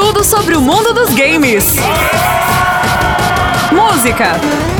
Tudo sobre o mundo dos games. Música,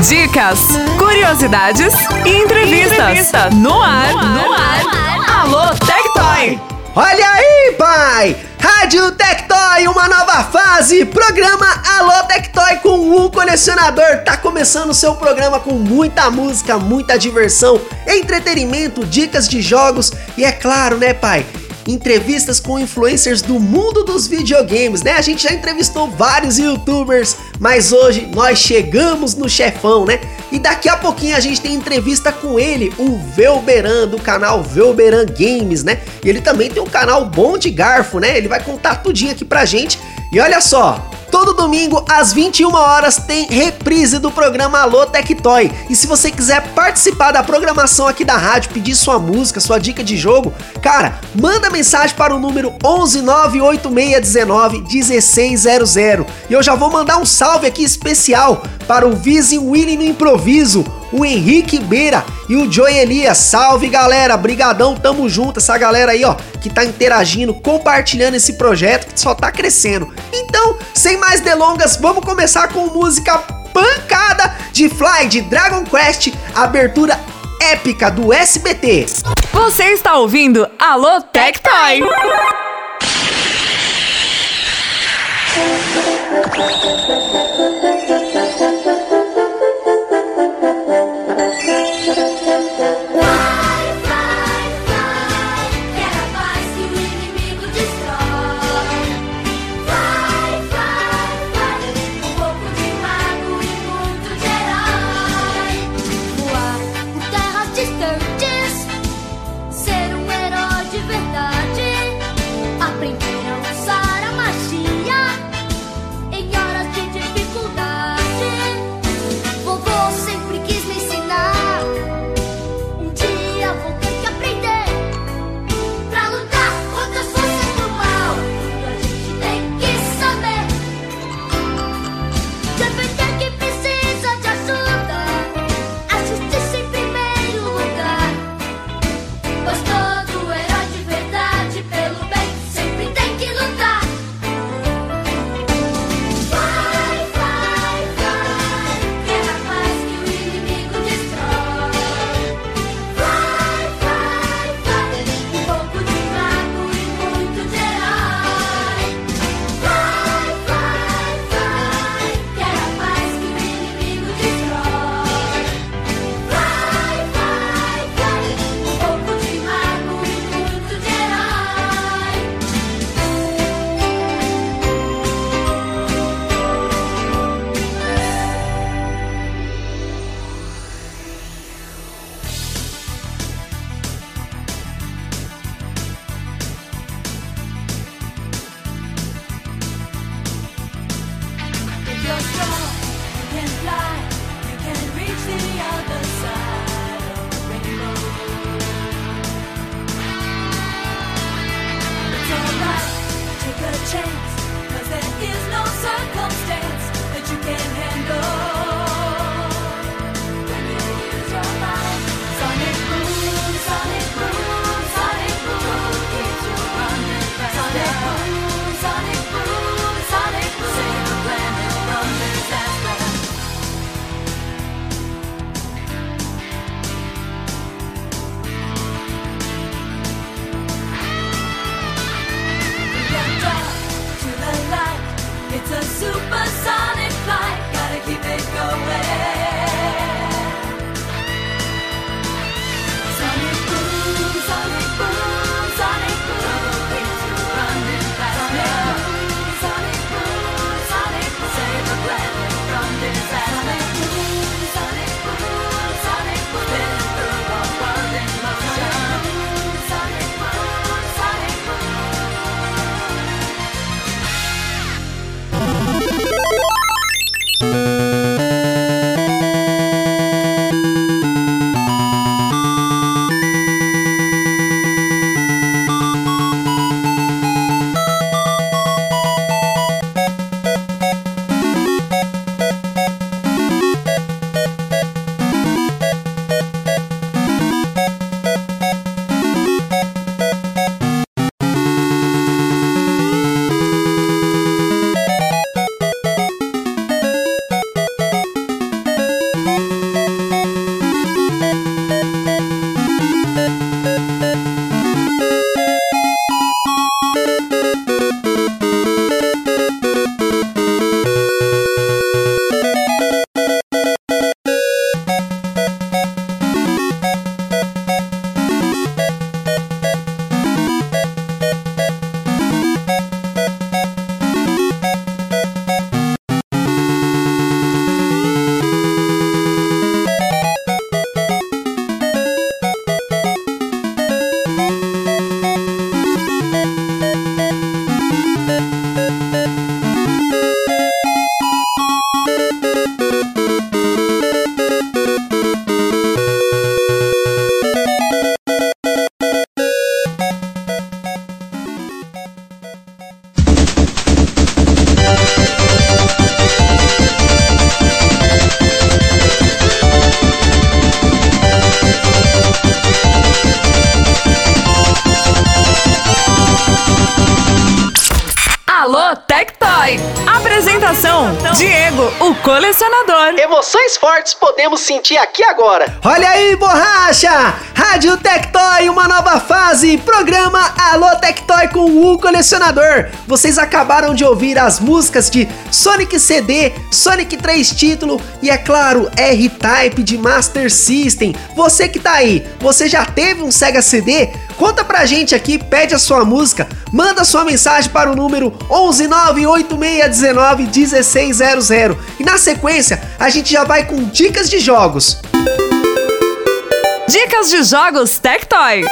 dicas, curiosidades e entrevistas. No ar, no ar. Alô, Tectoy. Olha aí, pai! Rádio Tectoy, uma nova fase! Programa Alô Tectoy com um colecionador. Tá começando o seu programa com muita música, muita diversão, entretenimento, dicas de jogos e é claro, né, pai? Entrevistas com influencers do mundo dos videogames, né? A gente já entrevistou vários youtubers, mas hoje nós chegamos no chefão, né? E daqui a pouquinho a gente tem entrevista com ele, o Velberan, do canal Velberan Games, né? E ele também tem um canal bom de garfo, né? Ele vai contar tudinho aqui pra gente. E olha só, Todo domingo, às 21 horas, tem reprise do programa Alô Tectoy. E se você quiser participar da programação aqui da rádio, pedir sua música, sua dica de jogo, cara, manda mensagem para o número 11986191600. E eu já vou mandar um salve aqui especial para o Vizzy Willy no improviso, o Henrique Beira e o Joe Elias. Salve galera, brigadão, tamo junto essa galera aí, ó, que tá interagindo, compartilhando esse projeto que só tá crescendo. Então, sem mais delongas, vamos começar com música pancada de Fly de Dragon Quest, abertura épica do SBT. Você está ouvindo Alô Tech Time. Thank you. Sentir aqui agora. Olha aí, borracha! Rádio Tectoy, uma nova fase. Programa Alô Tectoy com o colecionador. Vocês acabaram de ouvir as músicas de Sonic CD, Sonic 3 título e é claro, R-Type de Master System. Você que tá aí, você já teve um Sega CD? Conta pra gente aqui, pede a sua música, manda sua mensagem para o número 11986191600 e na sequência a gente já vai com dicas de jogos. Dicas de jogos Tectoy.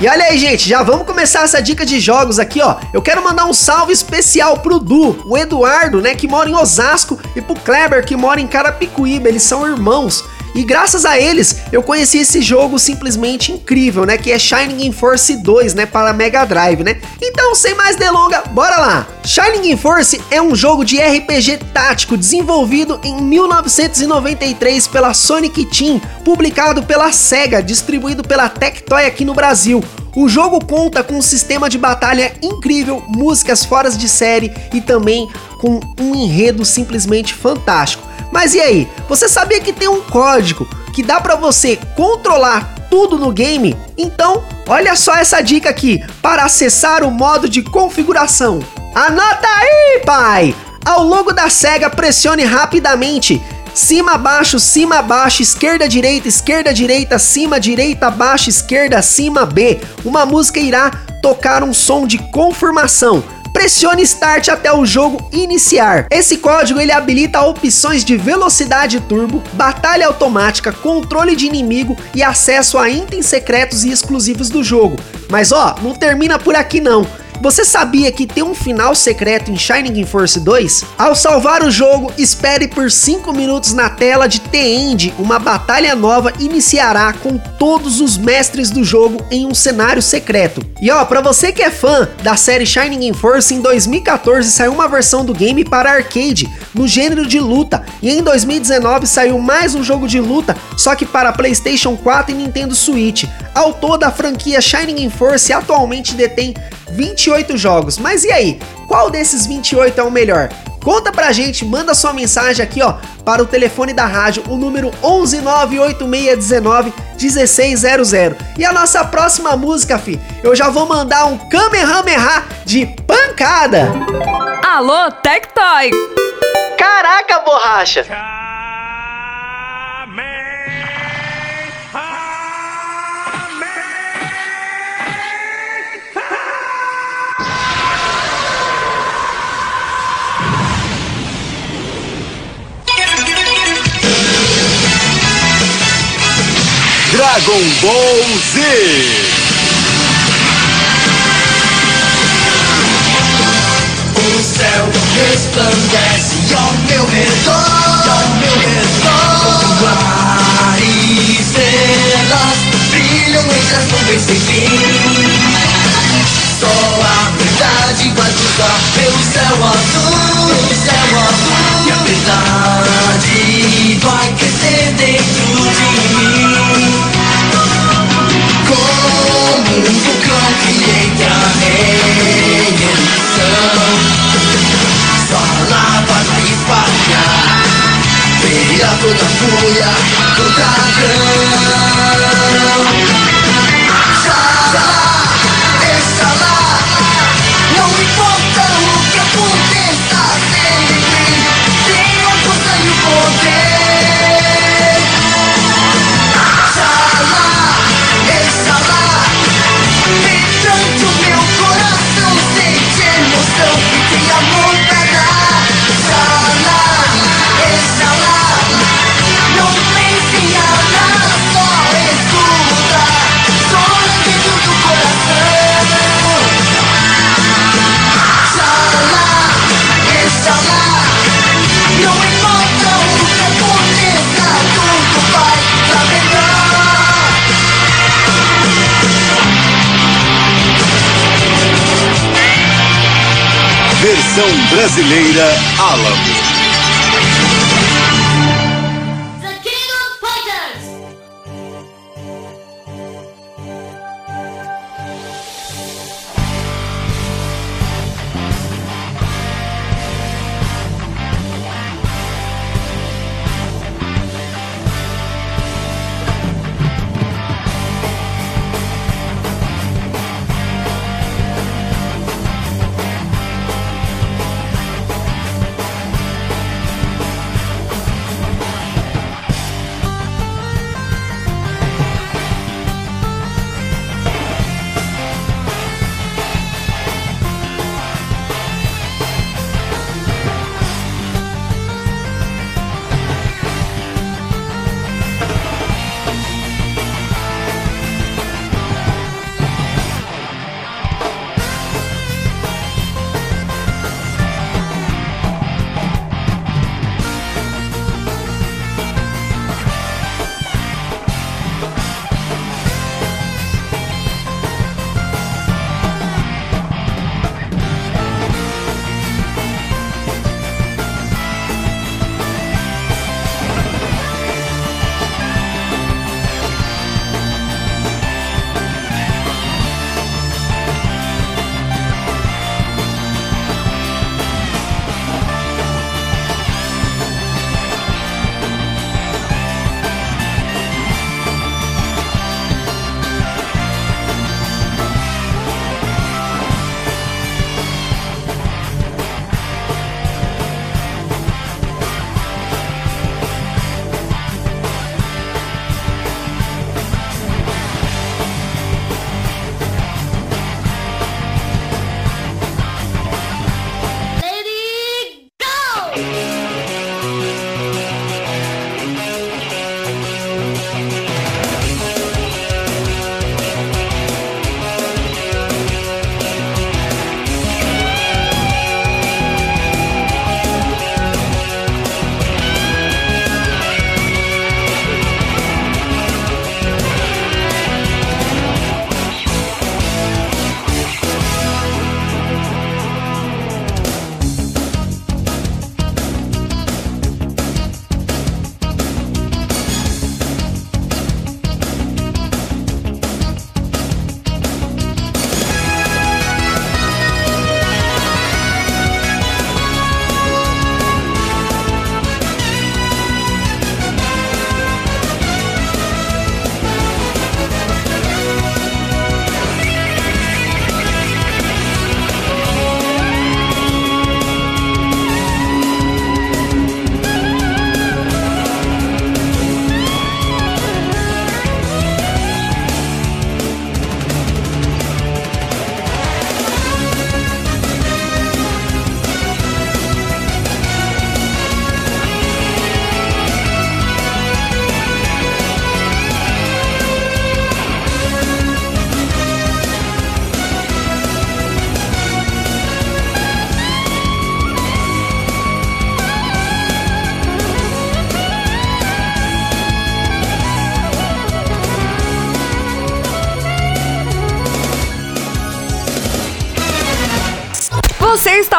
E olha aí, gente, já vamos começar essa dica de jogos aqui, ó. Eu quero mandar um salve especial pro Du, o Eduardo, né, que mora em Osasco, e pro Kleber, que mora em Carapicuíba. Eles são irmãos. E graças a eles, eu conheci esse jogo simplesmente incrível, né? Que é Shining Force 2, né? Para Mega Drive, né? Então, sem mais delonga, bora lá! Shining Force é um jogo de RPG tático desenvolvido em 1993 pela Sonic Team, publicado pela SEGA, distribuído pela Tectoy aqui no Brasil. O jogo conta com um sistema de batalha incrível, músicas fora de série e também com um enredo simplesmente fantástico. Mas e aí? Você sabia que tem um código que dá para você controlar tudo no game? Então, olha só essa dica aqui para acessar o modo de configuração. Anota aí, pai! Ao longo da SEGA, pressione rapidamente cima, baixo, cima, baixo, esquerda, direita, esquerda, direita, cima, direita, baixo, esquerda, cima, B. Uma música irá tocar um som de confirmação pressione Start até o jogo iniciar. Esse código ele habilita opções de velocidade turbo, batalha automática, controle de inimigo e acesso a itens secretos e exclusivos do jogo. Mas ó, não termina por aqui não. Você sabia que tem um final secreto em Shining Force 2? Ao salvar o jogo, espere por 5 minutos na tela de The End. Uma batalha nova iniciará com todos os mestres do jogo em um cenário secreto. E ó, para você que é fã da série Shining Force, em 2014 saiu uma versão do game para arcade, no gênero de luta, e em 2019 saiu mais um jogo de luta, só que para PlayStation 4 e Nintendo Switch. Ao todo, a franquia Shining Force atualmente detém 28 jogos. Mas e aí? Qual desses 28 é o melhor? Conta pra gente, manda sua mensagem aqui, ó, para o telefone da rádio, o número 11986191600. E a nossa próxima música, fi, eu já vou mandar um Kamehameha de pancada. Alô, Tectoy. Caraca, borracha. Dragon Ball Z. O céu resplandece ao meu redor, ao meu redor. O ar e estrelas brilham entre as nuvens sem fim. Só a verdade vai cruzar pelo céu azul, pelo céu azul. E a verdade vai crescer dentro de mim. Ferirá toda a fúria do dragão Exala, brasileira Alamo.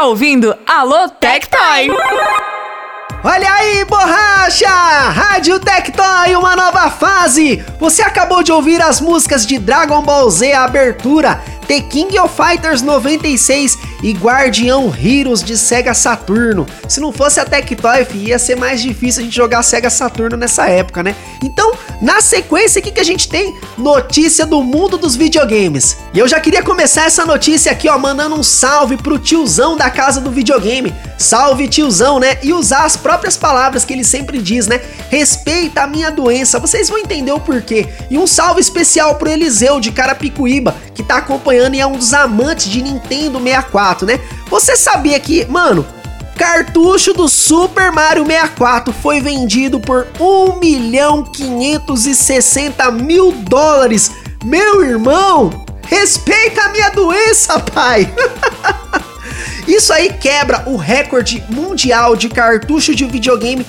Ouvindo Alô Tectoy. Olha aí, borracha! Rádio Tectoy, uma nova fase! Você acabou de ouvir as músicas de Dragon Ball Z, a abertura, The King of Fighters 96 e Guardião Heroes de Sega Saturno. Se não fosse a Tectoy, ia ser mais difícil a gente jogar Sega Saturno nessa época, né? Então, na sequência, o que, que a gente tem? Notícia do mundo dos videogames. E eu já queria começar essa notícia aqui, ó, mandando um salve pro tiozão da casa do videogame. Salve, tiozão, né? E usar as próprias palavras que ele sempre diz, né? Respeita a minha doença. Vocês vão entender o porquê. E um salve especial pro Eliseu de Carapicuíba, que tá acompanhando e é um dos amantes de Nintendo 64, né? Você sabia que, mano, cartucho do Super Mario 64 foi vendido por 1 milhão 560 mil dólares. Meu irmão, respeita a minha doença, pai! Isso aí quebra o recorde mundial de cartucho de videogame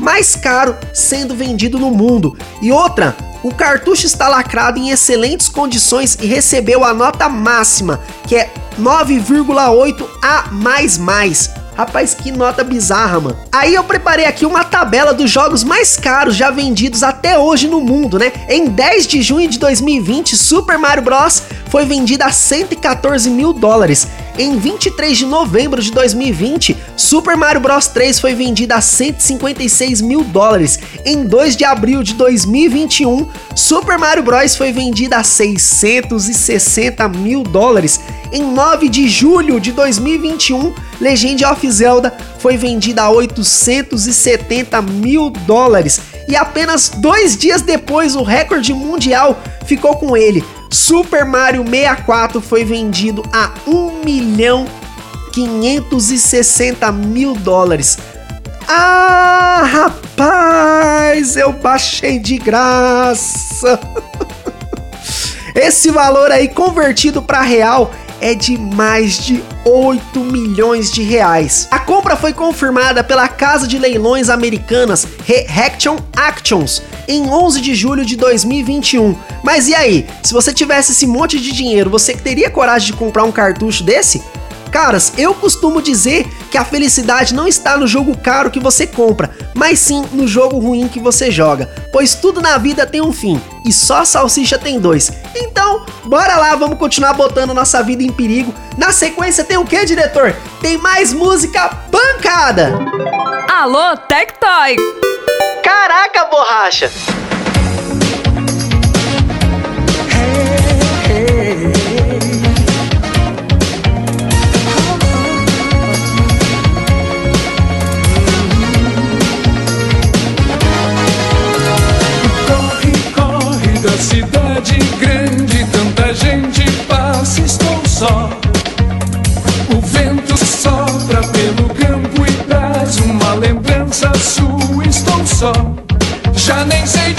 mais caro sendo vendido no mundo. E outra, o cartucho está lacrado em excelentes condições e recebeu a nota máxima, que é 9,8 A++. Rapaz, que nota bizarra, mano. Aí eu preparei aqui uma tabela dos jogos mais caros já vendidos até hoje no mundo, né? Em 10 de junho de 2020, Super Mario Bros. foi vendido a 114 mil dólares. Em 23 de novembro de 2020, Super Mario Bros 3 foi vendido a 156 mil dólares. Em 2 de abril de 2021, Super Mario Bros foi vendido a 660 mil dólares. Em 9 de julho de 2021, Legend of Zelda foi vendida a 870 mil dólares. E apenas dois dias depois, o recorde mundial ficou com ele. Super Mario 64 foi vendido a 1 milhão 560 mil dólares. Ah, rapaz, eu baixei de graça. Esse valor aí convertido para real é de mais de 8 milhões de reais. A compra foi confirmada pela casa de leilões americanas Reaction Actions em 11 de julho de 2021. Mas e aí, se você tivesse esse monte de dinheiro, você teria coragem de comprar um cartucho desse? Caras, eu costumo dizer que a felicidade não está no jogo caro que você compra, mas sim no jogo ruim que você joga, pois tudo na vida tem um fim e só salsicha tem dois. Então, bora lá, vamos continuar botando nossa vida em perigo. Na sequência tem o que, diretor? Tem mais música pancada. Alô Tectoy. Caraca, borracha! Só. Já nem sei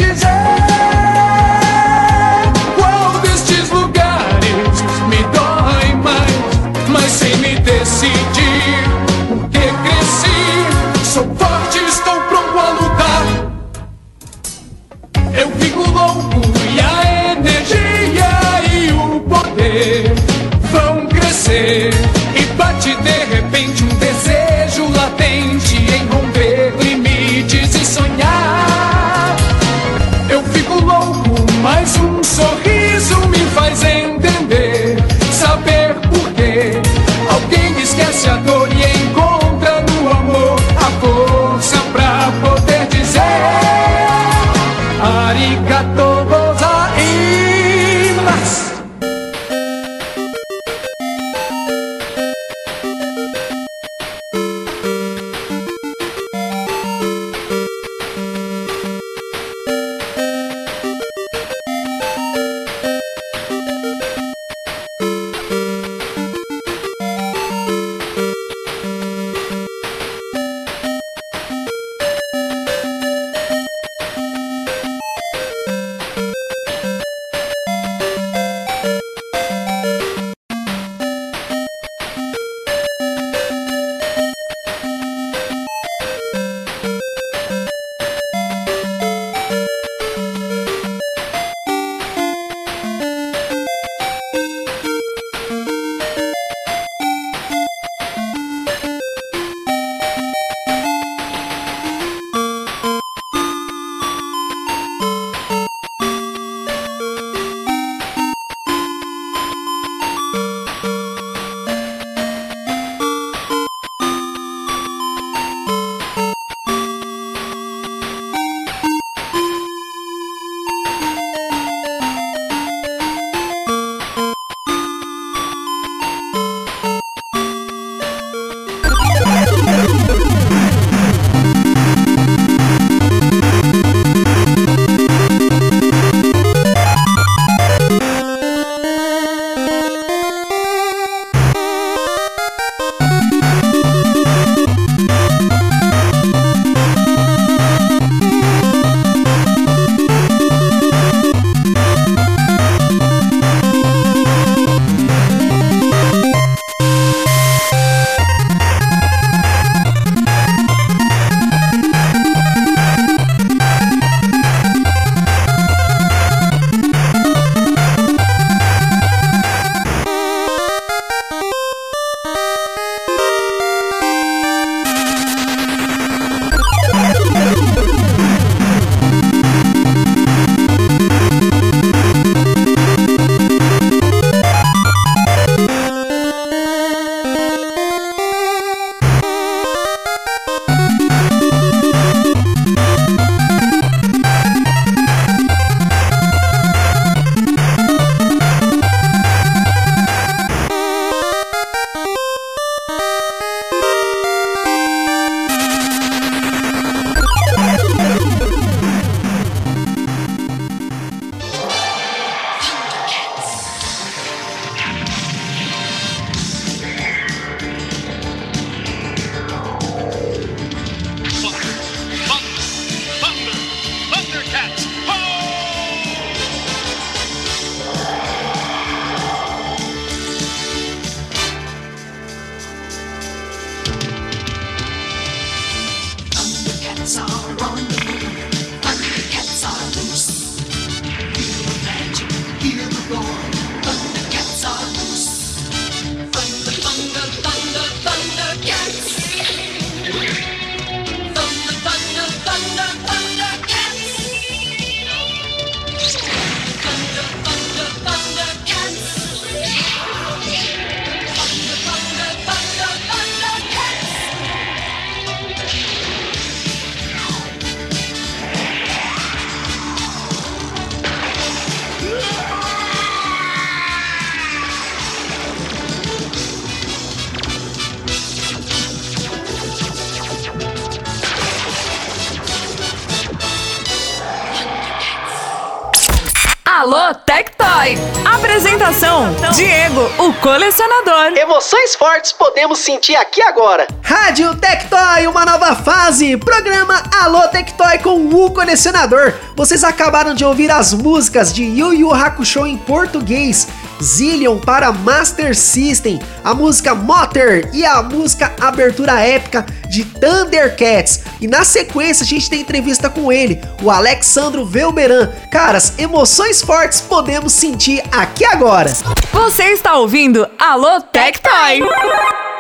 podemos sentir aqui agora. Rádio Tectoy, uma nova fase. Programa Alô Tectoy com o colecionador. Vocês acabaram de ouvir as músicas de Yu Yu Hakusho em português. Zillion para Master System, a música Motor e a música Abertura Épica de Thundercats. E na sequência a gente tem entrevista com ele, o Alexandro Velberan. Caras, emoções fortes podemos sentir aqui agora. Você está ouvindo Alô Tectoy. Agora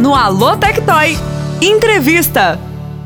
no Alô Tectoy. Entrevista.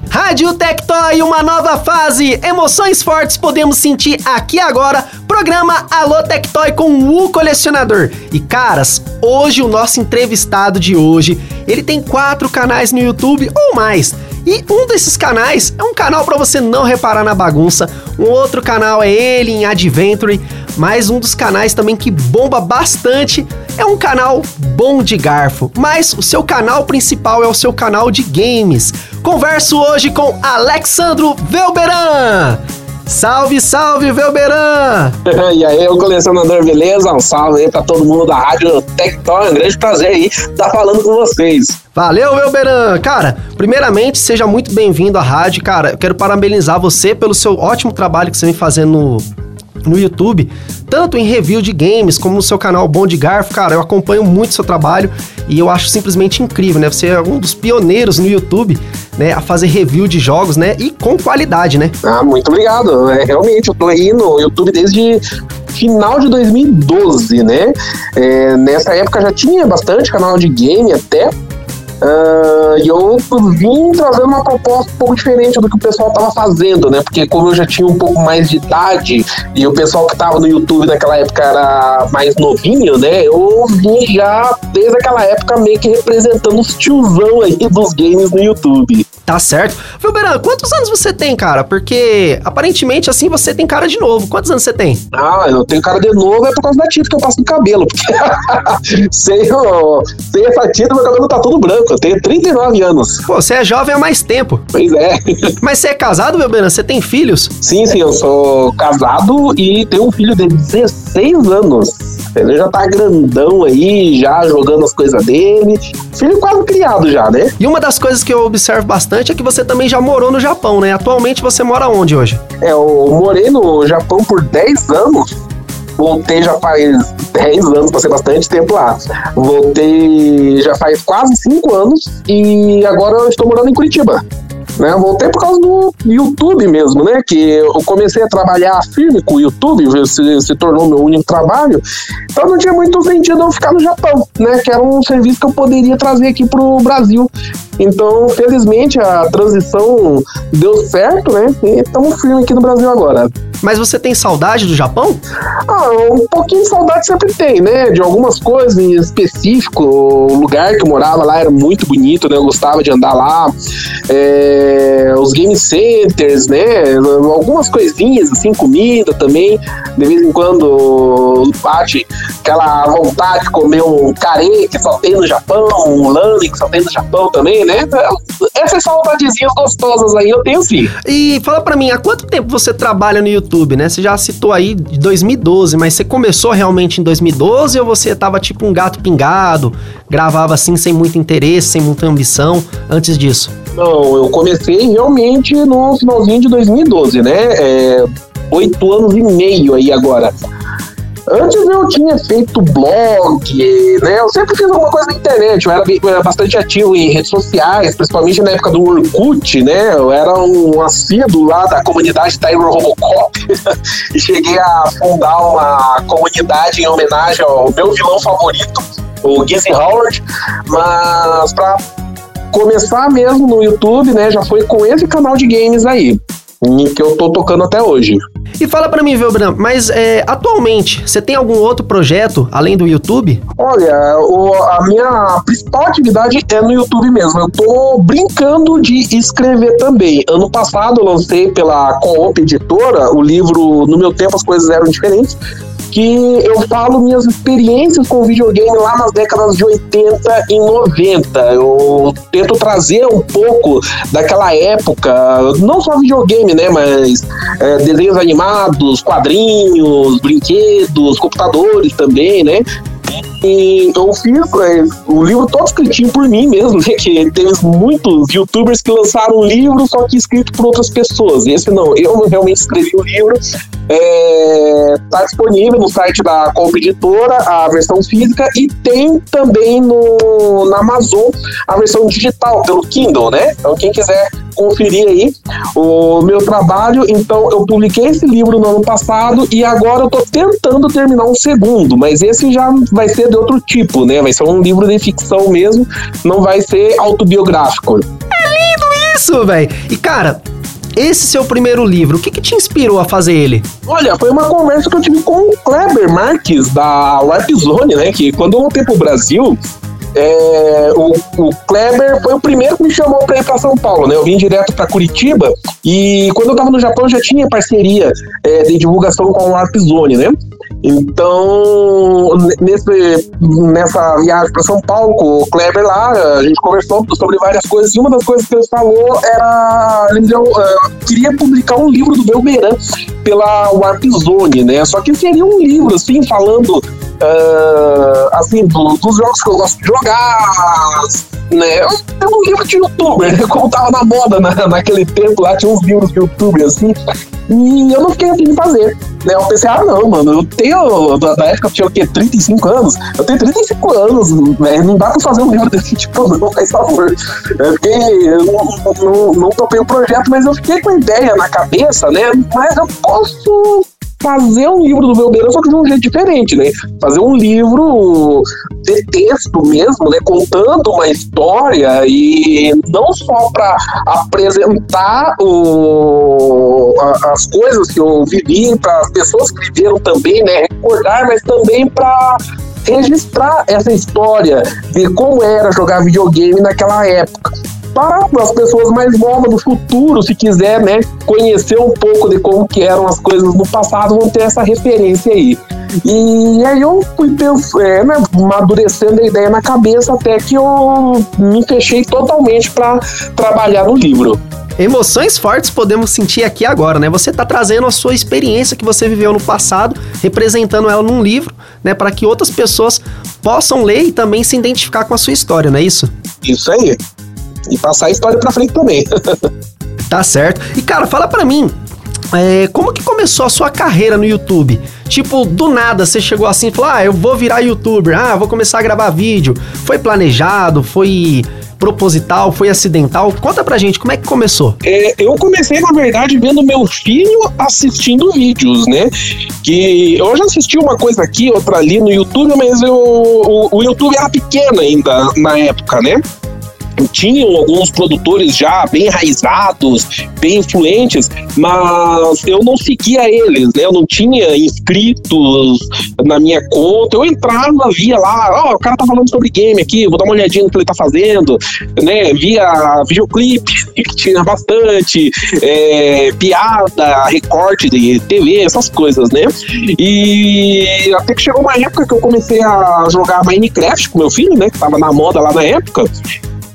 Rádio Tectoy, uma nova fase. Emoções fortes podemos sentir aqui agora. Programa Alô Tectoy com o colecionador. E caras, hoje o nosso entrevistado de hoje, ele tem quatro canais no YouTube ou mais. E um desses canais é um canal para você não reparar na bagunça. Um outro canal é ele em Adventure, mas um dos canais também que bomba bastante é um canal bom de garfo. Mas o seu canal principal é o seu canal de games. Converso hoje com Alexandro Velberan. Salve, salve, Velberan! e aí, o colecionador, beleza? Um salve aí pra todo mundo da Rádio Tectoy. Um grande prazer aí estar falando com vocês. Valeu, Velberan! Cara, primeiramente, seja muito bem-vindo à rádio. Cara, eu quero parabenizar você pelo seu ótimo trabalho que você vem fazendo no, no YouTube, tanto em review de games como no seu canal Bom de Garfo, cara, eu acompanho muito seu trabalho e eu acho simplesmente incrível, né? Você é um dos pioneiros no YouTube, né, a fazer review de jogos, né, e com qualidade, né? Ah, muito obrigado. É, realmente, eu tô aí no YouTube desde final de 2012, né? É, nessa época já tinha bastante canal de game até, Uh, e eu vim trazendo uma proposta um pouco diferente do que o pessoal tava fazendo, né? Porque como eu já tinha um pouco mais de idade e o pessoal que tava no YouTube naquela época era mais novinho, né? Eu vim já desde aquela época meio que representando os tiozão aí dos games no YouTube. Tá certo. Vilberan, quantos anos você tem, cara? Porque aparentemente assim você tem cara de novo. Quantos anos você tem? Ah, eu tenho cara de novo é por causa da tinta que eu passo no cabelo. Porque sem, sem essa tinta, meu cabelo tá todo branco. Eu tenho 39 anos. Pô, você é jovem há mais tempo. Pois é. Mas você é casado, Vilberan? Você tem filhos? Sim, sim, eu sou casado e tenho um filho de 16 anos. Ele já tá grandão aí, já jogando as coisas dele. Filho quase criado já, né? E uma das coisas que eu observo bastante é que você também já morou no Japão, né? Atualmente você mora onde hoje? É, eu morei no Japão por 10 anos. Voltei já faz 10 anos, passei bastante tempo lá. Voltei já faz quase 5 anos e agora eu estou morando em Curitiba. Né, voltei por causa do YouTube mesmo, né? Que eu comecei a trabalhar firme com o YouTube, se, se tornou meu único trabalho. Então não tinha muito sentido eu ficar no Japão, né? Que era um serviço que eu poderia trazer aqui pro Brasil. Então, felizmente, a transição deu certo, né? E estamos firmes aqui no Brasil agora. Mas você tem saudade do Japão? Ah, um pouquinho de saudade sempre tem, né? De algumas coisas em específico. O lugar que eu morava lá era muito bonito, né? Eu gostava de andar lá. É, os game centers, né? Algumas coisinhas, assim, comida também. De vez em quando bate aquela vontade de comer um carê que só tem no Japão, um lame que só tem no Japão também, né? essas saudadezinhas gostosas aí eu tenho sim. E fala pra mim, há quanto tempo você trabalha no YouTube, né? Você já citou aí de 2012, mas você começou realmente em 2012 ou você tava tipo um gato pingado, gravava assim sem muito interesse, sem muita ambição antes disso? Não, eu comecei realmente no finalzinho de 2012, né? É, Oito anos e meio aí agora. Antes eu tinha feito blog, né? Eu sempre fiz alguma coisa na internet. Eu era, eu era bastante ativo em redes sociais, principalmente na época do Orkut, né? Eu era um assíduo lá da comunidade Tiger Robocop e cheguei a fundar uma comunidade em homenagem ao meu vilão favorito, o Gizzy Howard. Mas pra começar mesmo no YouTube, né? Já foi com esse canal de games aí. Que eu tô tocando até hoje. E fala pra mim, Velbran, mas é, atualmente você tem algum outro projeto além do YouTube? Olha, o- a minha principal atividade é no YouTube mesmo. Eu tô brincando de escrever também. Ano passado eu lancei pela Coop Editora o livro No Meu Tempo as Coisas Eram Diferentes, que eu falo minhas experiências com videogame lá nas décadas de 80 e 90. Eu tento trazer um pouco daquela época, não só videogame, né, mas é, desenhos animados, quadrinhos, brinquedos, computadores também, né? E eu fiz é, o livro todo escritinho por mim mesmo, né? Que teve muitos youtubers que lançaram um livro, só que escrito por outras pessoas. Esse não, eu realmente escrevi o livro. É, tá disponível no site da Comp Editora, a versão física, e tem também no, na Amazon a versão digital, pelo Kindle, né? Então, quem quiser conferir aí o meu trabalho. Então, eu publiquei esse livro no ano passado e agora eu tô tentando terminar um segundo, mas esse já vai ser de outro tipo, né? Vai ser um livro de ficção mesmo, não vai ser autobiográfico. Isso, velho. E cara, esse seu primeiro livro, o que, que te inspirou a fazer ele? Olha, foi uma conversa que eu tive com o Kleber Marques, da Warp Zone, né? Que quando eu voltei pro Brasil, é, o, o Kleber foi o primeiro que me chamou pra ir pra São Paulo, né? Eu vim direto pra Curitiba e quando eu tava no Japão já tinha parceria é, de divulgação com a Warp Zone, né? Então, nesse, nessa viagem para São Paulo com o Kleber lá, a gente conversou sobre várias coisas e uma das coisas que ele falou era. Ele deu, eh, queria publicar um livro do Belberan pela Warp Zone, né? Só que seria um livro, assim, falando. Ah, assim, do- dos jogos que eu gosto de jogar, né? É um livro de youtuber, né? Como tava na moda na, naquele tempo lá, tinha uns livros de youtuber, assim. E eu não fiquei afim de fazer. Né? Eu pensei, ah, não, mano, eu tenho. Da época eu tinha o quê? 35 anos? Eu tenho 35 anos, né? Não dá pra fazer um livro desse tipo, não, faz favor. Eu fiquei. Eu não, não, não topei o projeto, mas eu fiquei com a ideia na cabeça, né? Mas eu posso fazer um livro do Belbeira, só que de um jeito diferente, né? Fazer um livro de texto mesmo, né? Contando uma história e não só para apresentar o, a- as coisas que eu vivi para as pessoas que viveram também, né? Recordar, mas também para registrar essa história de como era jogar videogame naquela época. Para as pessoas mais novas do futuro, se quiser, né, conhecer um pouco de como que eram as coisas no passado, vão ter essa referência aí. E aí eu fui pens- é, né, amadurecendo a ideia na cabeça até que eu me fechei totalmente para trabalhar no livro. Emoções fortes podemos sentir aqui agora, né? Você tá trazendo a sua experiência que você viveu no passado, representando ela num livro, né, para que outras pessoas possam ler e também se identificar com a sua história, não é isso? Isso aí. E passar a história para frente também. Tá certo. E cara, fala pra mim, é, como que começou a sua carreira no YouTube? Tipo, do nada você chegou assim e falou: Ah, eu vou virar youtuber, ah, vou começar a gravar vídeo. Foi planejado, foi proposital, foi acidental? Conta pra gente como é que começou. É, eu comecei, na verdade, vendo meu filho assistindo vídeos, né? Que eu já assisti uma coisa aqui, outra ali no YouTube, mas eu, o, o YouTube era pequeno ainda na época, né? Tinham alguns produtores já bem enraizados, bem influentes, mas eu não seguia eles, né? Eu não tinha inscritos na minha conta. Eu entrava, via lá, ó, o cara tá falando sobre game aqui, vou dar uma olhadinha no que ele tá fazendo, né? Via videoclipe, que tinha bastante, é, piada, recorte de TV, essas coisas, né? E até que chegou uma época que eu comecei a jogar Minecraft com meu filho, né? Que tava na moda lá na época.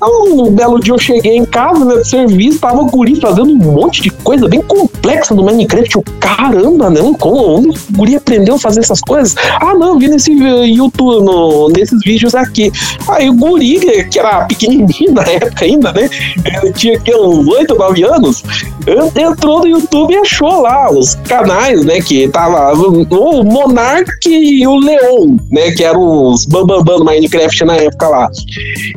Então, um belo dia eu cheguei em casa, né, de serviço, tava o guri fazendo um monte de coisa bem complexa no Minecraft. Eu, caramba, não, como, o guri aprendeu a fazer essas coisas? Ah, não, vi nesse eh, YouTube, no, nesses vídeos aqui. Aí o guri, que era pequenininho na época ainda, né, ele tinha aqui uns 8, 9 anos, entrou no YouTube e achou lá os canais, né, que tava o Monark e o Leon, né, que eram os bambambam do Minecraft na época lá.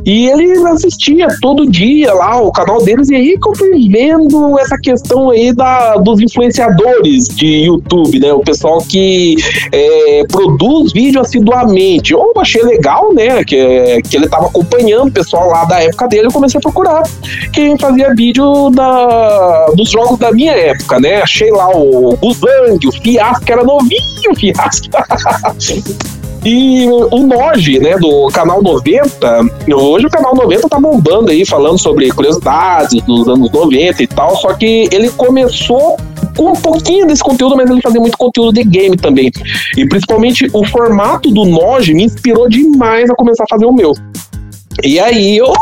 E ele assistia todo dia lá o canal deles, e aí que eu fui vendo essa questão aí da, dos influenciadores de YouTube, né? O pessoal que é, produz vídeo assiduamente. Eu achei legal, né? Que, que ele tava acompanhando o pessoal lá da época dele, eu comecei a procurar quem fazia vídeo da, dos jogos da minha época, né? Achei lá o Guzang, o Fiasco, que era novinho, o Fiasco. E o Noge, né, do canal 90, hoje o canal 90 tá bombando aí, falando sobre curiosidades dos anos 90 e tal, só que ele começou com um pouquinho desse conteúdo, mas ele fazia muito conteúdo de game também. E principalmente o formato do Noge me inspirou demais a começar a fazer o meu. E aí eu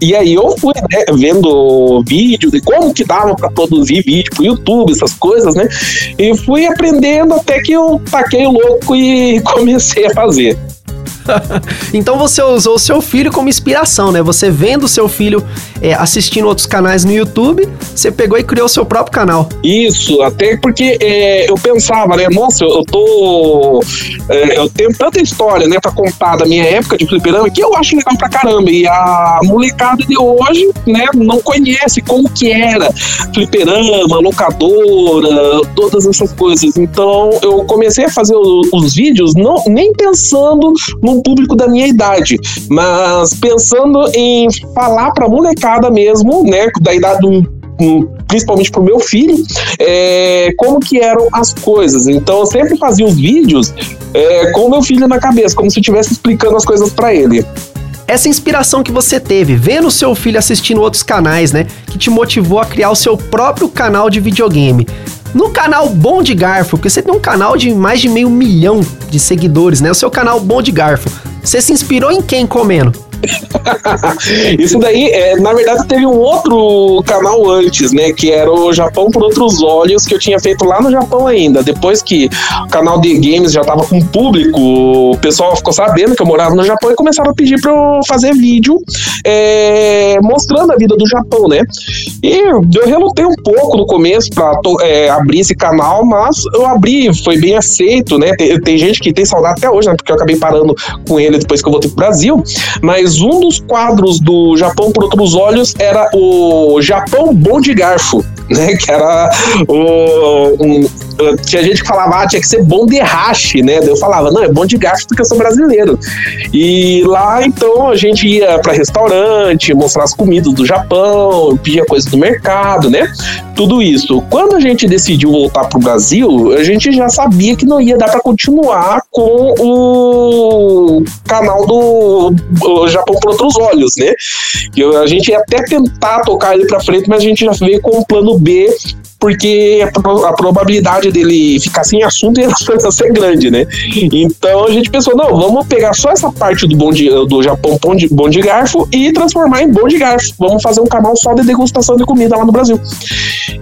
e aí eu fui né, vendo vídeos de como que dava para produzir vídeo pro YouTube, essas coisas, né? E fui aprendendo até que eu taquei o louco e comecei a fazer. então você usou o seu filho como inspiração, né? Você vendo o seu filho é, assistindo outros canais no YouTube, você pegou e criou seu próprio canal. Isso, até porque é, eu pensava, né? Nossa, eu tô. É, eu tenho tanta história, né, pra contar da minha época de fliperama que eu acho legal pra caramba. E a molecada de hoje, né, não conhece como que era fliperama, locadora, todas essas coisas. Então eu comecei a fazer os, os vídeos não, nem pensando no um público da minha idade, mas pensando em falar pra molecada mesmo, né, da idade do principalmente pro meu filho, é, como que eram as coisas. Então eu sempre fazia os vídeos é, com o meu filho na cabeça, como se eu estivesse explicando as coisas para ele. Essa inspiração que você teve, vendo seu filho assistindo outros canais, né, que te motivou a criar o seu próprio canal de videogame. No canal Bom de Garfo, porque você tem um canal de mais de meio milhão de seguidores, né? O seu canal Bom de Garfo. Você se inspirou em quem comendo? Isso daí, é, na verdade, teve um outro canal antes, né? Que era o Japão por Outros Olhos, que eu tinha feito lá no Japão ainda. Depois que o canal de games já tava com público, o pessoal ficou sabendo que eu morava no Japão e começaram a pedir pra eu fazer vídeo é, mostrando a vida do Japão, né? E eu relutei um pouco no começo pra é, abrir esse canal, mas eu abri, foi bem aceito, né? Tem, tem gente que tem saudade até hoje, né? Porque eu acabei parando com ele depois que eu voltei pro Brasil. Mas mas um dos quadros do Japão por Outros Olhos era o Japão Bom de Garfo, né? Que era o. Um, tinha gente que falava, ah, tinha que ser bom de rache, né? Eu falava, não, é bom de garfo porque eu sou brasileiro. E lá, então, a gente ia para restaurante, mostrar as comidas do Japão, pedia coisas do mercado, né? Tudo isso. Quando a gente decidiu voltar pro Brasil, a gente já sabia que não ia dar para continuar com o canal do Japão por outros olhos, né? Que a gente ia até tentar tocar ele para frente, mas a gente já veio com um plano B porque a, probabilidade dele ficar sem assunto ia ser grande, né? Então a gente pensou, não, vamos pegar só essa parte do, bom de, do Japão bom de, bom de garfo e transformar em bom de garfo. Vamos fazer um canal só de degustação de comida lá no Brasil.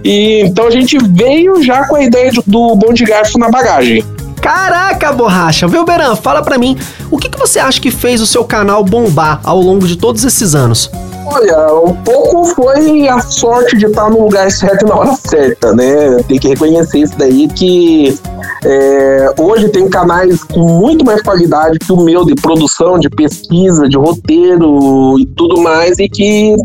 E então a gente veio já com a ideia do bom de garfo na bagagem. Caraca, borracha! Viu, Beran? Fala pra mim, o que, que você acha que fez o seu canal bombar ao longo de todos esses anos? Olha, um pouco foi a sorte de estar no lugar certo na hora certa, né? Tem que reconhecer isso daí que é, hoje tem canais com muito mais qualidade que o meu de produção, de pesquisa, de roteiro e tudo mais, e que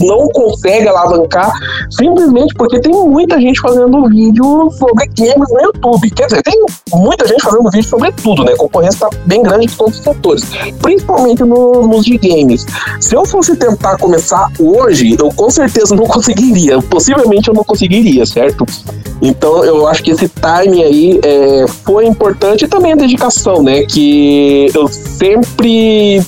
não consegue alavancar simplesmente porque tem muita gente fazendo vídeo sobre games no YouTube. Quer dizer, tem muita gente fazendo vídeo sobre tudo, né? A concorrência está bem grande em todos os setores, principalmente no, nos de games. Se eu fosse tentar começar hoje, eu com certeza não conseguiria. Possivelmente eu não conseguiria, certo? Então eu acho que esse time aí é, foi importante e também a dedicação, né? Que eu sempre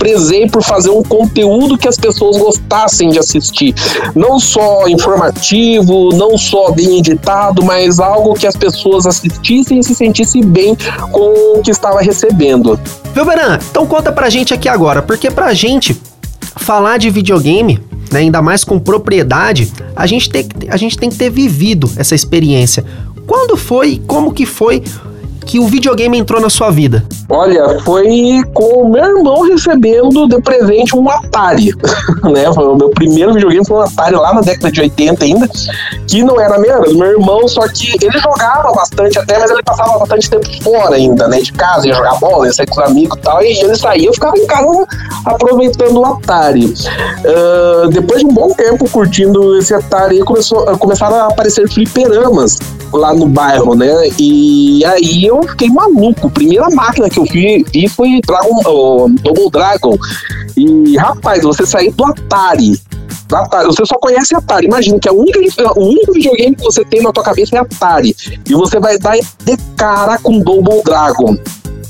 prezei por fazer um conteúdo que as pessoas gostassem de assistir. Não só informativo, não só bem editado, mas algo que as pessoas assistissem e se sentissem bem com o que estava recebendo. Viu, Beran? Então conta pra gente aqui agora, porque pra gente falar de videogame, né, ainda mais com propriedade, a gente, tem, que- a gente tem que ter vivido essa experiência. Quando foi e como que foi que o videogame entrou na sua vida? Olha, foi com o meu irmão recebendo de presente um Atari, né? O meu primeiro videogame foi um Atari lá na década de 80 ainda, que não era meu, era do meu irmão, só que ele jogava bastante até, mas ele passava bastante tempo fora ainda, né? De casa, ia jogar bola, ia sair com os amigos e tal, e ele saía, eu ficava em casa aproveitando o Atari. Ah, depois de um bom tempo curtindo esse Atari, começou, começaram a aparecer fliperamas lá no bairro, né? E aí eu fiquei maluco. A primeira máquina que eu vi, vi foi Dragon, Double Dragon. E, rapaz, você sair do Atari. Atari, Você só conhece Atari. Imagina que a única, o único videogame que você tem na tua cabeça é Atari. E você vai dar de cara com Double Dragon.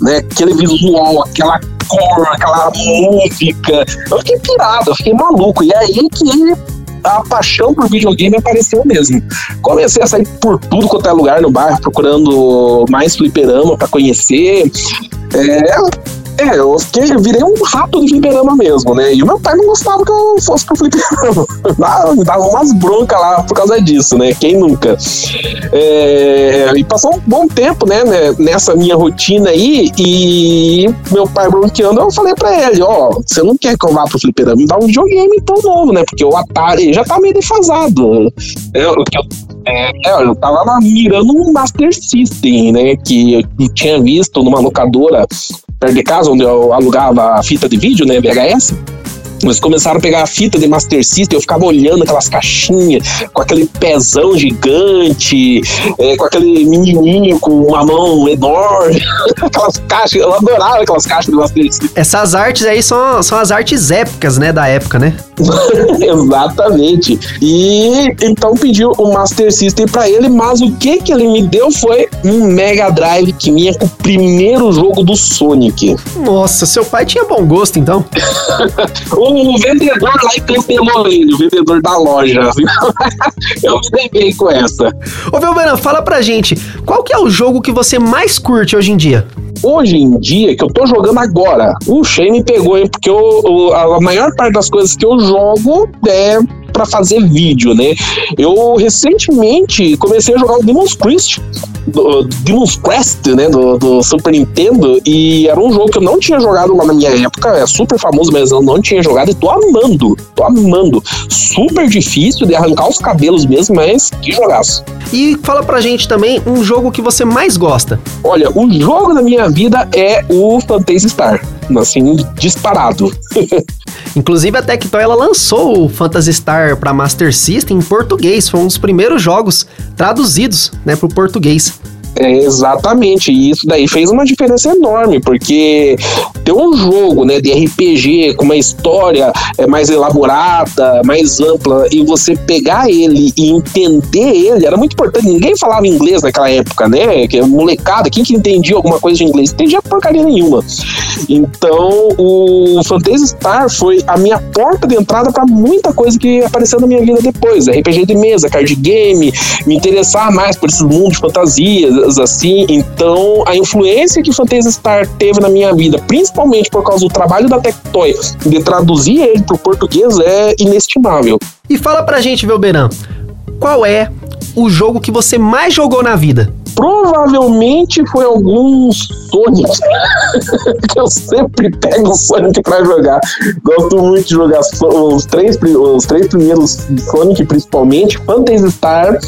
Né? Aquele visual, aquela cor, aquela música. Eu fiquei pirado, eu fiquei maluco. E é aí que a paixão por videogame apareceu mesmo. Comecei a sair por tudo quanto é lugar no bairro, procurando mais fliperama pra conhecer. É, é, eu fiquei, eu virei um rato de fliperama mesmo, né? E o meu pai não gostava que eu fosse pro fliperama. Dava- Me dava umas broncas lá por causa disso, né? Quem nunca? É, e passou um bom tempo, né, né, nessa minha rotina aí, e meu pai bronqueando, eu falei pra ele, ó, você não quer que eu vá pro fliperama? Me dá um videogame então novo, né? Porque o Atari já tá meio defasado. Eu, o que eu é, é, eu tava mirando um Master System, né? Que eu tinha visto numa locadora perto de casa, onde eu alugava a fita de vídeo, né? VHS. Eles começaram a pegar a fita de Master System, eu ficava olhando aquelas caixinhas, com aquele pezão gigante, é, com aquele menininho com uma mão enorme, aquelas caixas, eu adorava aquelas caixas de Master System. Essas artes aí são, são as artes épicas, né, da época, né? Exatamente. E então pediu o Master System pra ele, mas o que que ele me deu foi um Mega Drive que vinha com o primeiro jogo do Sonic. Nossa, seu pai tinha bom gosto, então. O vendedor lá cancelou ele, o vendedor da loja. assim. Eu me dei bem com essa. Ô, Velberan, fala pra gente, qual que é o jogo que você mais curte hoje em dia? Hoje em dia, que eu tô jogando agora, o Shane me pegou, hein? Porque eu, eu- a maior parte das coisas que eu jogo é pra fazer vídeo, né? Eu recentemente comecei a jogar o Demon's Quest, do, Demon's Quest, né? Do, do Super Nintendo, e era um jogo que eu não tinha jogado lá na minha época, é super famoso, mas eu não tinha jogado e tô amando, tô amando. Super difícil de arrancar os cabelos mesmo, mas que jogaço. E fala pra gente também um jogo que você mais gosta. Olha, o jogo da minha vida é o Phantasy Star. Assim, disparado. Inclusive a Tectoy ela lançou o Phantasy Star para Master System em português, foi um dos primeiros jogos traduzidos, né, pro português. É, exatamente, e isso daí fez uma diferença enorme, porque ter um jogo né, de RPG com uma história é, mais elaborada, mais ampla, e você pegar ele e entender ele, era muito importante. Ninguém falava inglês naquela época, né? Que molecada, quem que entendia alguma coisa de inglês? Entendia porcaria nenhuma. Então, o Phantasy Star foi a minha porta de entrada para muita coisa que apareceu na minha vida depois. RPG de mesa, card game, me interessar mais por esses mundos de fantasias, assim. Então, a influência que Phantasy Star teve na minha vida, principalmente por causa do trabalho da Tectoy, de traduzir ele pro português, é inestimável. E fala pra gente, Velberan, qual é o jogo que você mais jogou na vida? Provavelmente foi algum Sonic. que eu sempre pego o Sonic pra jogar. Gosto muito de jogar os três, os três primeiros Sonic, principalmente. Phantasy Star.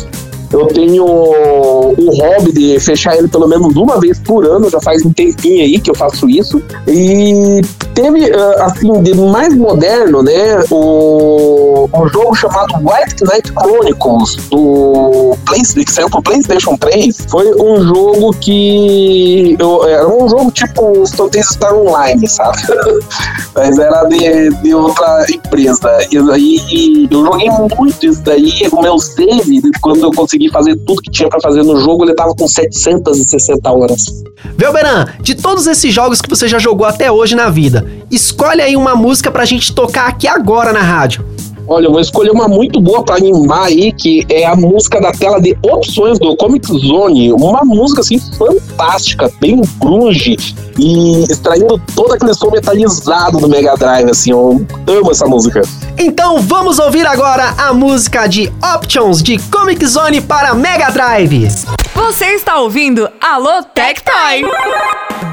Eu tenho o hobby de fechar ele pelo menos uma vez por ano, já faz um tempinho aí que eu faço isso. E teve, ah, assim, de mais moderno, né, o, um jogo chamado White Knight Chronicles, do PlayStation, que saiu pro PlayStation 3. Foi um jogo que. Eu, era um jogo tipo Phantasy Star Online, sabe? Mas era de, de outra empresa. E daí eu joguei muito isso daí. O meu save, quando eu consegui fazer tudo que tinha pra fazer no jogo, ele tava com 760 horas. Velberan, de todos esses jogos que você já jogou até hoje na vida, escolhe aí uma música pra gente tocar aqui agora na rádio. Olha, eu vou escolher uma muito boa pra animar aí, que é a música da tela de opções do Comic Zone. Uma música assim fantástica, bem grunge e extraindo todo aquele som metalizado do Mega Drive, assim. Eu amo essa música. Então vamos ouvir agora a música de Options de Comic Zone para Mega Drive. Você está ouvindo Alô Tectoy. Alô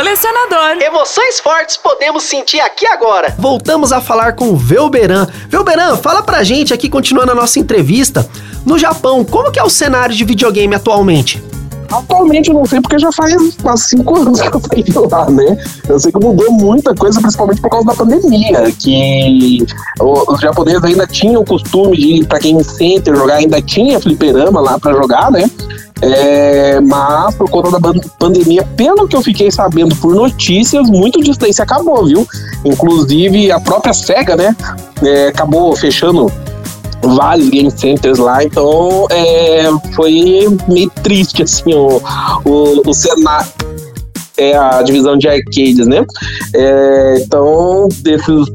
colecionador. Emoções fortes podemos sentir aqui agora. Voltamos a falar com o Velberan. Velberan, fala pra gente aqui, continuando a nossa entrevista. No Japão, como que é o cenário de videogame atualmente? Atualmente eu não sei porque já faz quase cinco anos que eu saí de lá, né? Eu sei que mudou muita coisa, principalmente por causa da pandemia, que os japoneses ainda tinham o costume de ir pra game center jogar, ainda tinha fliperama lá pra jogar, né? É, mas por conta da pandemia, pelo que eu fiquei sabendo por notícias, muito disso daí se acabou, viu? Inclusive a própria SEGA, né? é, acabou fechando vários game centers lá, então é, foi meio triste assim o, o, o cenário. É a divisão de arcades, né? É, então, desses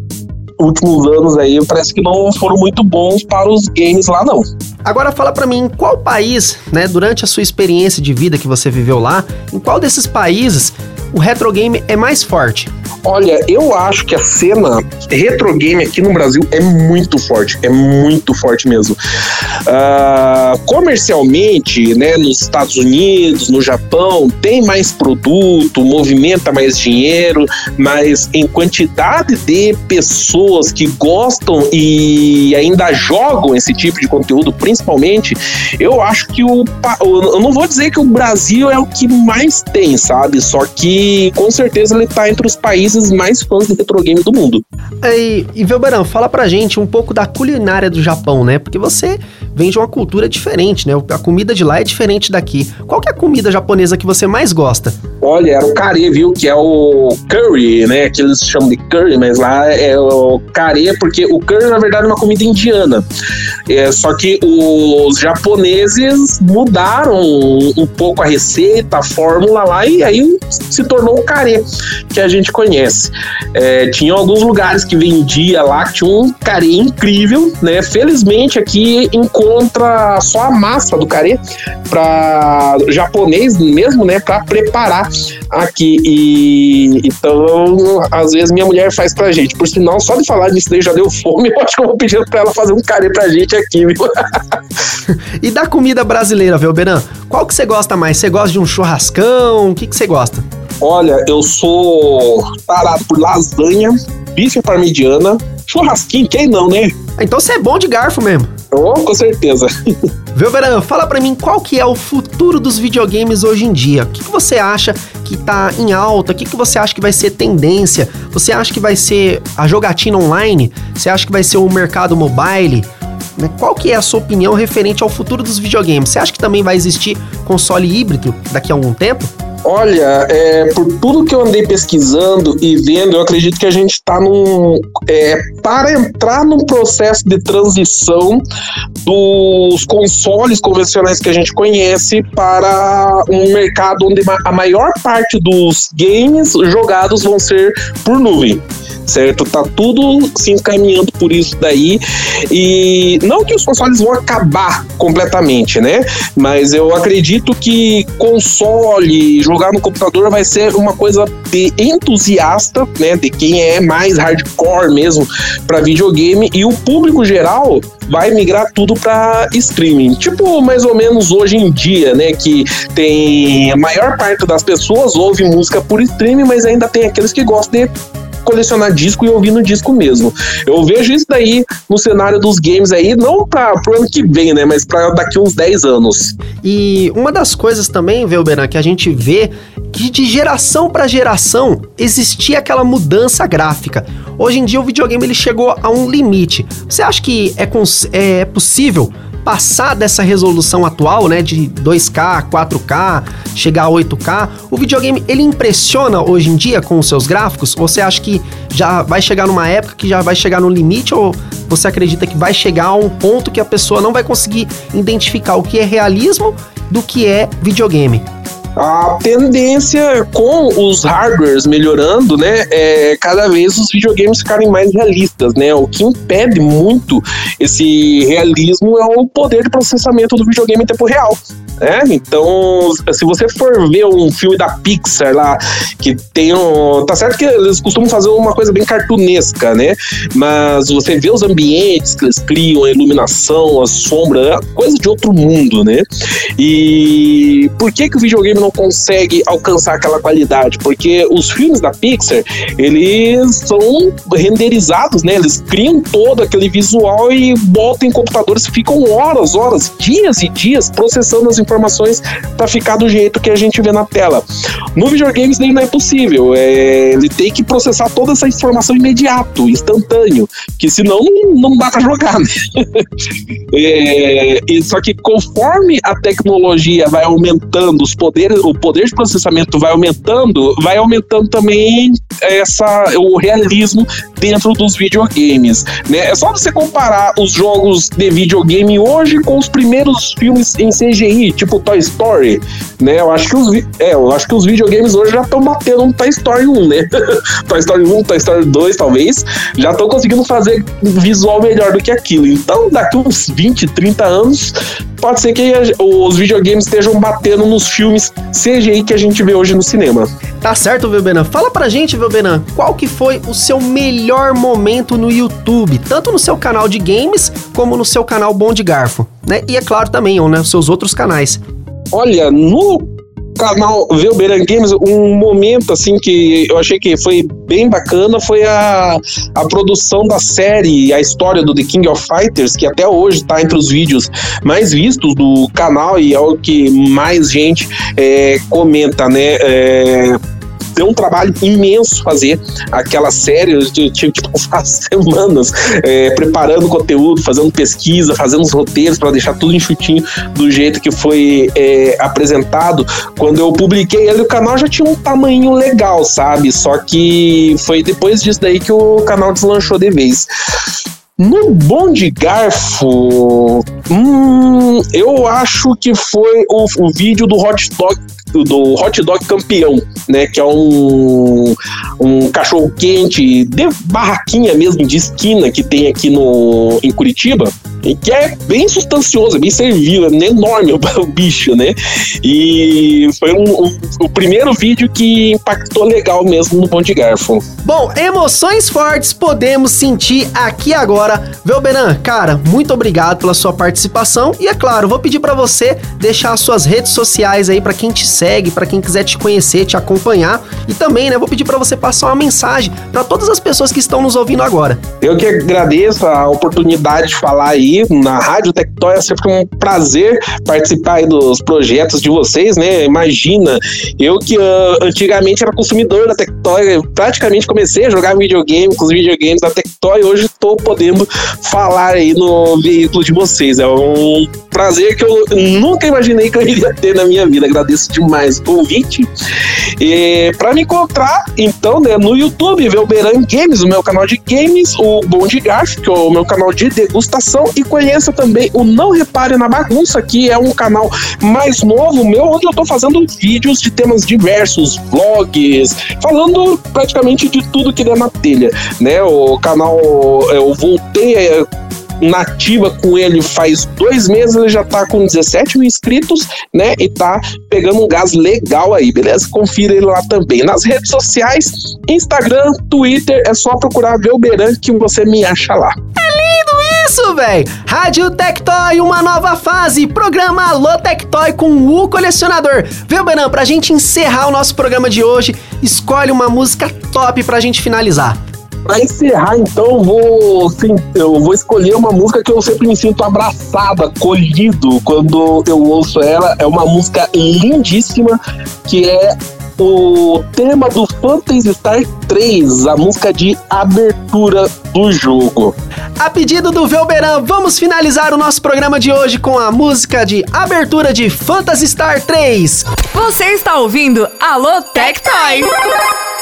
últimos anos aí, parece que não foram muito bons para os games lá, não. Agora fala pra mim, em qual país, né, durante a sua experiência de vida que você viveu lá, em qual desses países o retro game é mais forte? Olha, eu acho que a cena retro game aqui no Brasil é muito forte, é muito forte mesmo. Ah, comercialmente, né, nos Estados Unidos, no Japão, tem mais produto, movimenta mais dinheiro, mas em quantidade de pessoas que gostam e ainda jogam esse tipo de conteúdo, principalmente, eu acho que o. Eu não vou dizer que o Brasil é o que mais tem, sabe? Só que com certeza ele tá entre os países mais fãs de retro game do mundo. E, e Velberan, fala pra gente um pouco da culinária do Japão, né? Porque você vem de uma cultura diferente, né? A comida de lá é diferente daqui. Qual que é a comida japonesa que você mais gosta? Olha, era o curry, viu? Que é o curry, né? Que eles chamam de curry, mas lá é o curry, porque o curry, na verdade, é uma comida indiana. É, só que os japoneses mudaram um pouco a receita, a fórmula lá, e aí se tornou o curry que a gente conhece. É, tinha alguns lugares que vendia lá, que tinha um curry incrível, né? Felizmente aqui encontra só a massa do curry para japonês mesmo, né? Para preparar aqui. E então, às vezes, minha mulher faz pra gente. Por sinal, só de falar nisso daí já deu fome. Eu acho que eu vou pedir pra ela fazer um carê pra gente aqui, viu? e da comida brasileira, viu, Beran? Qual que você gosta mais? Você gosta de um churrascão? O que, que você gosta? Olha, eu sou tarado por lasanha, bife parmigiana, churrasquinho, quem não, né? Então você é bom de garfo mesmo. Oh, com certeza. Viu, Verão? Fala pra mim qual que é o futuro dos videogames hoje em dia. O que, que você acha que tá em alta? O que, que você acha que vai ser tendência? Você acha que vai ser a jogatina online? Você acha que vai ser o mercado mobile? Né? Qual que é a sua opinião referente ao futuro dos videogames? Você acha que também vai existir console híbrido daqui a algum tempo? Olha, é, por tudo que eu andei pesquisando e vendo, eu acredito que a gente está num. É, para entrar num processo de transição dos consoles convencionais que a gente conhece para um mercado onde a maior parte dos games jogados vão ser por nuvem certo? Tá tudo se encaminhando por isso daí. E não que os consoles vão acabar completamente, né? Mas eu acredito que console, jogar no computador vai ser uma coisa de entusiasta, né? De quem é mais hardcore mesmo para videogame e o público geral vai migrar tudo para streaming. Tipo, mais ou menos hoje em dia, né? Que tem a maior parte das pessoas ouve música por streaming, mas ainda tem aqueles que gostam de colecionar disco e ouvir no disco mesmo. Eu vejo isso daí no cenário dos games aí, não para pro ano que vem, né? Mas para daqui uns 10 anos. E uma das coisas também, Velberan, que a gente vê que de geração para geração existia aquela mudança gráfica. Hoje em dia o videogame ele chegou a um limite. Você acha que é, é possível passar dessa resolução atual, né, de 2K, 4K, chegar a 8K, o videogame ele impressiona hoje em dia com os seus gráficos? Ou você acha que já vai chegar numa época que já vai chegar no limite ou você acredita que vai chegar a um ponto que a pessoa não vai conseguir identificar o que é realismo do que é videogame? A tendência com os hardwares melhorando, né, é cada vez os videogames ficarem mais realistas, né? O que impede muito esse realismo é o poder de processamento do videogame em tempo real. É, então, se você for ver um filme da Pixar lá, que tem um. Tá certo que eles costumam fazer uma coisa bem cartunesca, né? Mas você vê os ambientes que eles criam, a iluminação, a sombra, é coisa de outro mundo, né? E por que, que o videogame não consegue alcançar aquela qualidade? Porque os filmes da Pixar, eles são renderizados, né? Eles criam todo aquele visual e botam em computadores, ficam horas, horas, dias e dias processando as informações para ficar do jeito que a gente vê na tela. No videogame isso não é possível. É, ele tem que processar toda essa informação imediato, instantâneo, que senão não, dá para jogar. Né? é, só que conforme a tecnologia vai aumentando, os poderes, o poder de processamento vai aumentando, vai aumentando também essa, o realismo dentro dos videogames. Né? É só você comparar os jogos de videogame hoje com os primeiros filmes em CGI, tipo Toy Story, né? Eu acho que os, é, eu acho que os videogames hoje já estão batendo um Toy Story 1, né? Toy Story 1, Toy Story 2, talvez, já estão conseguindo fazer visual melhor do que aquilo. Então, daqui uns 20, 30 anos, pode ser que os videogames estejam batendo nos filmes CGI que a gente vê hoje no cinema. Tá certo, Velbenan. Fala pra gente, Velbenan, qual que foi o seu melhor momento no YouTube, tanto no seu canal de games como no seu canal Bom de Garfo, né? E é claro também, ou né, seus outros canais. Olha, no canal Velberan Games, um momento assim que eu achei que foi bem bacana foi a, a produção da série, a história do The King of Fighters, que até hoje está entre os vídeos mais vistos do canal e é o que mais gente é, comenta, né? É, deu um trabalho imenso fazer aquela série. Eu tive que passar semanas é, preparando conteúdo, fazendo pesquisa, fazendo os roteiros para deixar tudo enxutinho do jeito que foi é, apresentado. Quando eu publiquei ele, o canal já tinha um tamanho legal, sabe? Só que foi depois disso daí que o canal deslanchou de vez. No Bom de Garfo, hum, eu acho que foi o, o vídeo do Hot Dog do Hot Dog Campeão, né? Que é um, um cachorro quente de barraquinha mesmo, de esquina que tem aqui no, em Curitiba. E que é bem substancioso, é bem servil, é enorme o, bicho, né? E foi um, um, o primeiro vídeo que impactou legal mesmo no Bom de Garfo. Bom, emoções fortes podemos sentir aqui agora. Velberan, cara, muito obrigado pela sua participação. E é claro, vou pedir para você deixar as suas redes sociais aí para quem te segue, para quem quiser te conhecer, te acompanhar. E também, né, vou pedir para você passar uma mensagem para todas as pessoas que estão nos ouvindo agora. Eu que agradeço a oportunidade de falar aí na Rádio Tectoy. É sempre um prazer participar dos projetos de vocês, né? Imagina, eu que uh, antigamente era consumidor da Tectoy, praticamente comecei a jogar videogame com os videogames da Tectoy, hoje estou podendo falar aí no veículo de vocês. É um prazer que eu nunca imaginei que eu iria ter na minha vida. Agradeço demais o convite. E para me encontrar, então, né, no YouTube, Velberan Games, o meu canal de games, o Bom de Garf, que é o meu canal de degustação, e conheça também o Não Repare na Bagunça, que é um canal mais novo meu, onde eu tô fazendo vídeos de temas diversos, vlogs, falando praticamente de tudo que der na telha, né? O canal, eu voltei é, nativa com ele faz dois meses, ele já tá com 17 mil inscritos, né? E tá pegando um gás legal aí, beleza? Confira ele lá também. Nas redes sociais, Instagram, Twitter, é só procurar Velberan que você me acha lá. Isso, velho! Rádio Tectoy, uma nova fase. Programa Alô Tectoy com o colecionador. Velberan, pra gente encerrar o nosso programa de hoje, escolhe uma música top pra gente finalizar. Pra encerrar, então, eu vou, sim, eu vou escolher uma música que eu sempre me sinto abraçado, acolhido quando eu ouço ela. É uma música lindíssima que é o tema do Phantasy Star 3, a música de abertura do jogo. A pedido do Velberan, vamos finalizar o nosso programa de hoje com a música de abertura de Phantasy Star 3. Você está ouvindo Alô Tectoy. Alô,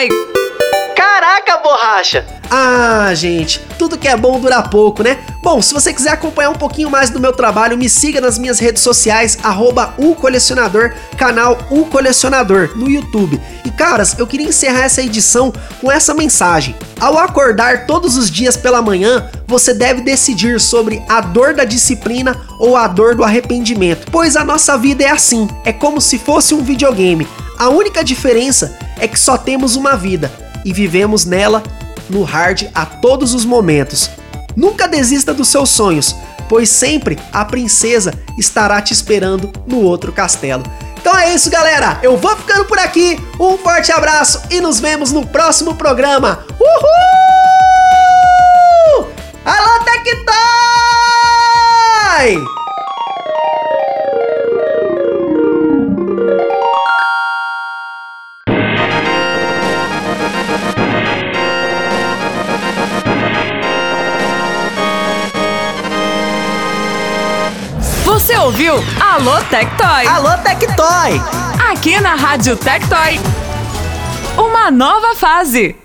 Tectoy! Caraca, borracha! Ah, gente, tudo que é bom dura pouco, né? Bom, se você quiser acompanhar um pouquinho mais do meu trabalho, me siga nas minhas redes sociais, arroba Colecionador, canal O Colecionador, no YouTube. E caras, eu queria encerrar essa edição com essa mensagem. Ao acordar todos os dias pela manhã, você deve decidir sobre a dor da disciplina ou a dor do arrependimento, pois a nossa vida é assim, é como se fosse um videogame. A única diferença é que só temos uma vida e vivemos nela no hard a todos os momentos. Nunca desista dos seus sonhos, pois sempre a princesa estará te esperando no outro castelo. Então é isso, galera. Eu vou ficando por aqui. Um forte abraço e nos vemos no próximo programa. Uhul! Alô, Tectoy! Ouviu Alô Tectoy? Alô, Tectoy! Aqui na Rádio Tectoy. Uma nova fase.